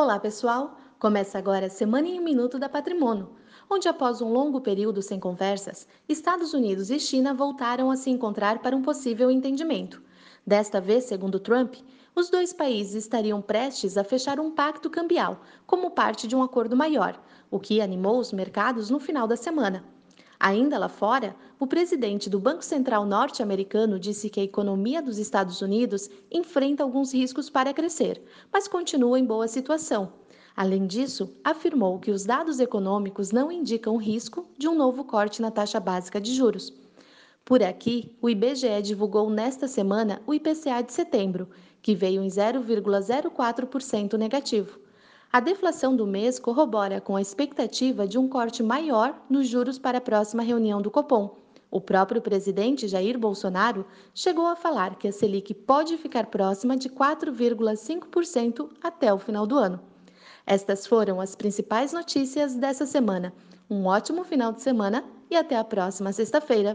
Olá, pessoal! Começa agora a Semana em um Minuto da Patrimônio, onde, após um longo período sem conversas, Estados Unidos e China voltaram a se encontrar para um possível entendimento. Desta vez, segundo Trump, os dois países estariam prestes a fechar um pacto cambial como parte de um acordo maior, o que animou os mercados no final da semana. Ainda lá fora, o presidente do Banco Central norte-americano disse que a economia dos Estados Unidos enfrenta alguns riscos para crescer, mas continua em boa situação. Além disso, afirmou que os dados econômicos não indicam risco de um novo corte na taxa básica de juros. Por aqui, o IBGE divulgou nesta semana o IPCA de setembro, que veio em 0,04% negativo. A deflação do mês corrobora com a expectativa de um corte maior nos juros para a próxima reunião do Copom. O próprio presidente Jair Bolsonaro chegou a falar que a Selic pode ficar próxima de 4,5% até o final do ano. Estas foram as principais notícias dessa semana. Um ótimo final de semana e até a próxima sexta-feira.